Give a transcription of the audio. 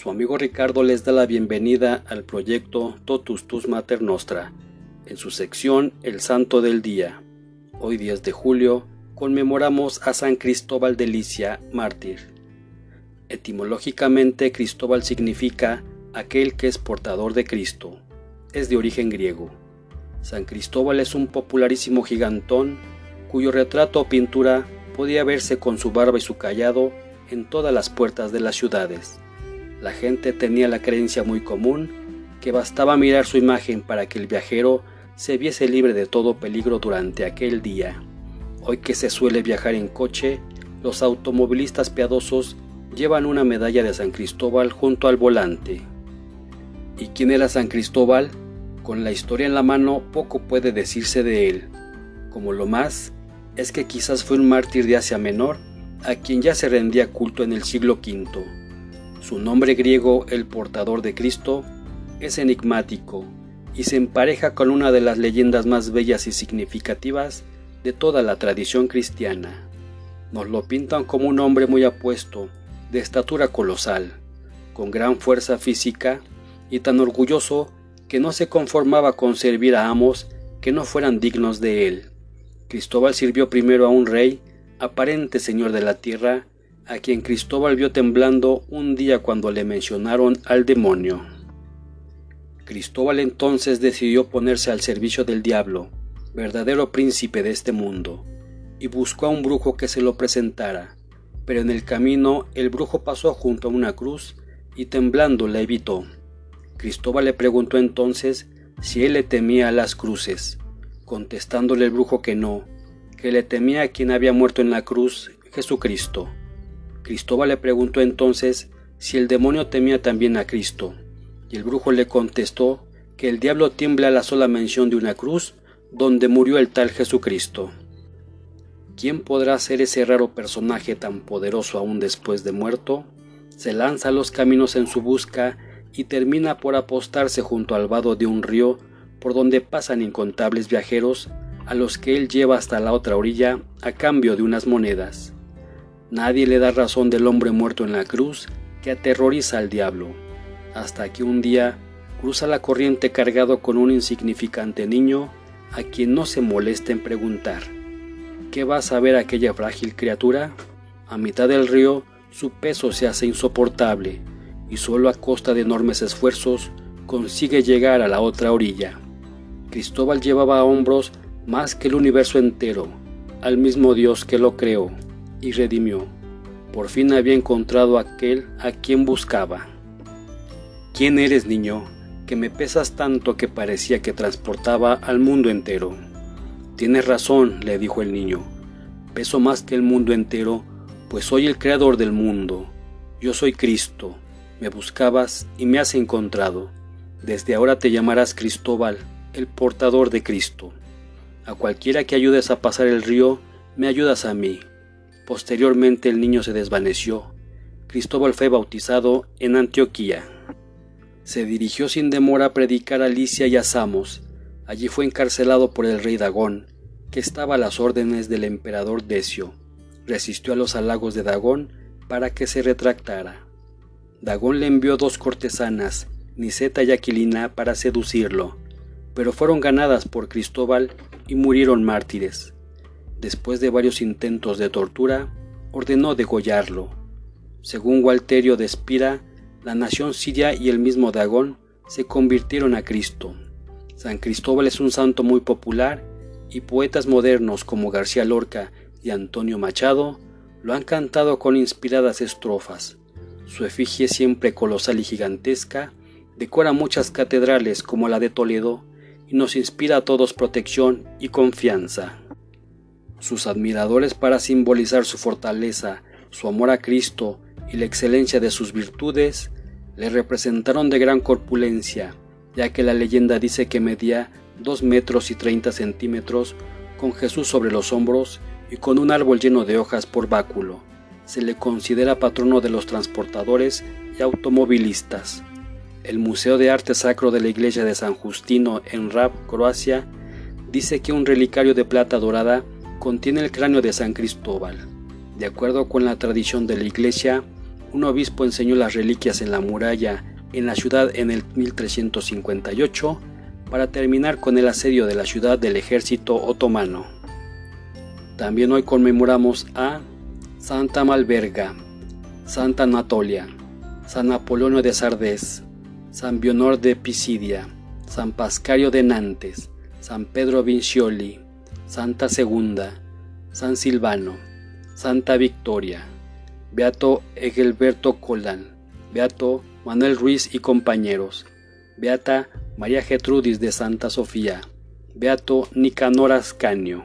Su amigo Ricardo les da la bienvenida al proyecto Totus Tus Mater Nostra, en su sección El Santo del Día. Hoy 10 de julio conmemoramos a San Cristóbal de Licia, mártir. Etimológicamente Cristóbal significa aquel que es portador de Cristo. Es de origen griego. San Cristóbal es un popularísimo gigantón cuyo retrato o pintura podía verse con su barba y su callado en todas las puertas de las ciudades. La gente tenía la creencia muy común que bastaba mirar su imagen para que el viajero se viese libre de todo peligro durante aquel día. Hoy que se suele viajar en coche, los automovilistas piadosos llevan una medalla de San Cristóbal junto al volante. ¿Y quién era San Cristóbal? Con la historia en la mano poco puede decirse de él. Como lo más, es que quizás fue un mártir de Asia Menor a quien ya se rendía culto en el siglo V. Su nombre griego, el portador de Cristo, es enigmático y se empareja con una de las leyendas más bellas y significativas de toda la tradición cristiana. Nos lo pintan como un hombre muy apuesto, de estatura colosal, con gran fuerza física y tan orgulloso que no se conformaba con servir a amos que no fueran dignos de él. Cristóbal sirvió primero a un rey, aparente señor de la tierra, a quien Cristóbal vio temblando un día cuando le mencionaron al demonio. Cristóbal entonces decidió ponerse al servicio del diablo, verdadero príncipe de este mundo, y buscó a un brujo que se lo presentara, pero en el camino el brujo pasó junto a una cruz y temblando la evitó. Cristóbal le preguntó entonces si él le temía a las cruces, contestándole el brujo que no, que le temía a quien había muerto en la cruz, Jesucristo. Cristóbal le preguntó entonces si el demonio temía también a Cristo, y el brujo le contestó que el diablo tiembla a la sola mención de una cruz donde murió el tal Jesucristo. ¿Quién podrá ser ese raro personaje tan poderoso aún después de muerto? Se lanza a los caminos en su busca y termina por apostarse junto al vado de un río por donde pasan incontables viajeros a los que él lleva hasta la otra orilla a cambio de unas monedas. Nadie le da razón del hombre muerto en la cruz que aterroriza al diablo, hasta que un día cruza la corriente cargado con un insignificante niño a quien no se molesta en preguntar, ¿qué va a saber aquella frágil criatura? A mitad del río su peso se hace insoportable y solo a costa de enormes esfuerzos consigue llegar a la otra orilla. Cristóbal llevaba a hombros más que el universo entero, al mismo Dios que lo creó y redimió. Por fin había encontrado aquel a quien buscaba. ¿Quién eres, niño? que me pesas tanto que parecía que transportaba al mundo entero. Tienes razón, le dijo el niño, peso más que el mundo entero, pues soy el creador del mundo. Yo soy Cristo, me buscabas y me has encontrado. Desde ahora te llamarás Cristóbal, el portador de Cristo. A cualquiera que ayudes a pasar el río, me ayudas a mí. Posteriormente el niño se desvaneció. Cristóbal fue bautizado en Antioquía. Se dirigió sin demora a predicar a Licia y a Samos. Allí fue encarcelado por el rey Dagón, que estaba a las órdenes del emperador Decio. Resistió a los halagos de Dagón para que se retractara. Dagón le envió dos cortesanas, Niseta y Aquilina, para seducirlo, pero fueron ganadas por Cristóbal y murieron mártires. Después de varios intentos de tortura, ordenó degollarlo. Según Walterio de Espira, la nación siria y el mismo Dagón se convirtieron a Cristo. San Cristóbal es un santo muy popular y poetas modernos como García Lorca y Antonio Machado lo han cantado con inspiradas estrofas. Su efigie siempre colosal y gigantesca decora muchas catedrales como la de Toledo y nos inspira a todos protección y confianza. Sus admiradores para simbolizar su fortaleza, su amor a Cristo y la excelencia de sus virtudes le representaron de gran corpulencia, ya que la leyenda dice que medía dos metros y treinta centímetros, con Jesús sobre los hombros y con un árbol lleno de hojas por báculo. Se le considera patrono de los transportadores y automovilistas. El Museo de Arte Sacro de la Iglesia de San Justino en Rab, Croacia, dice que un relicario de plata dorada contiene el cráneo de San Cristóbal. De acuerdo con la tradición de la Iglesia, un obispo enseñó las reliquias en la muralla en la ciudad en el 1358 para terminar con el asedio de la ciudad del ejército otomano. También hoy conmemoramos a Santa Malverga, Santa Anatolia, San Apolonio de Sardés, San Bionor de Pisidia, San Pascario de Nantes, San Pedro Vincioli, Santa Segunda, San Silvano, Santa Victoria, Beato Egelberto Colán, Beato Manuel Ruiz y compañeros, Beata María Getrudis de Santa Sofía, Beato Nicanor Ascanio.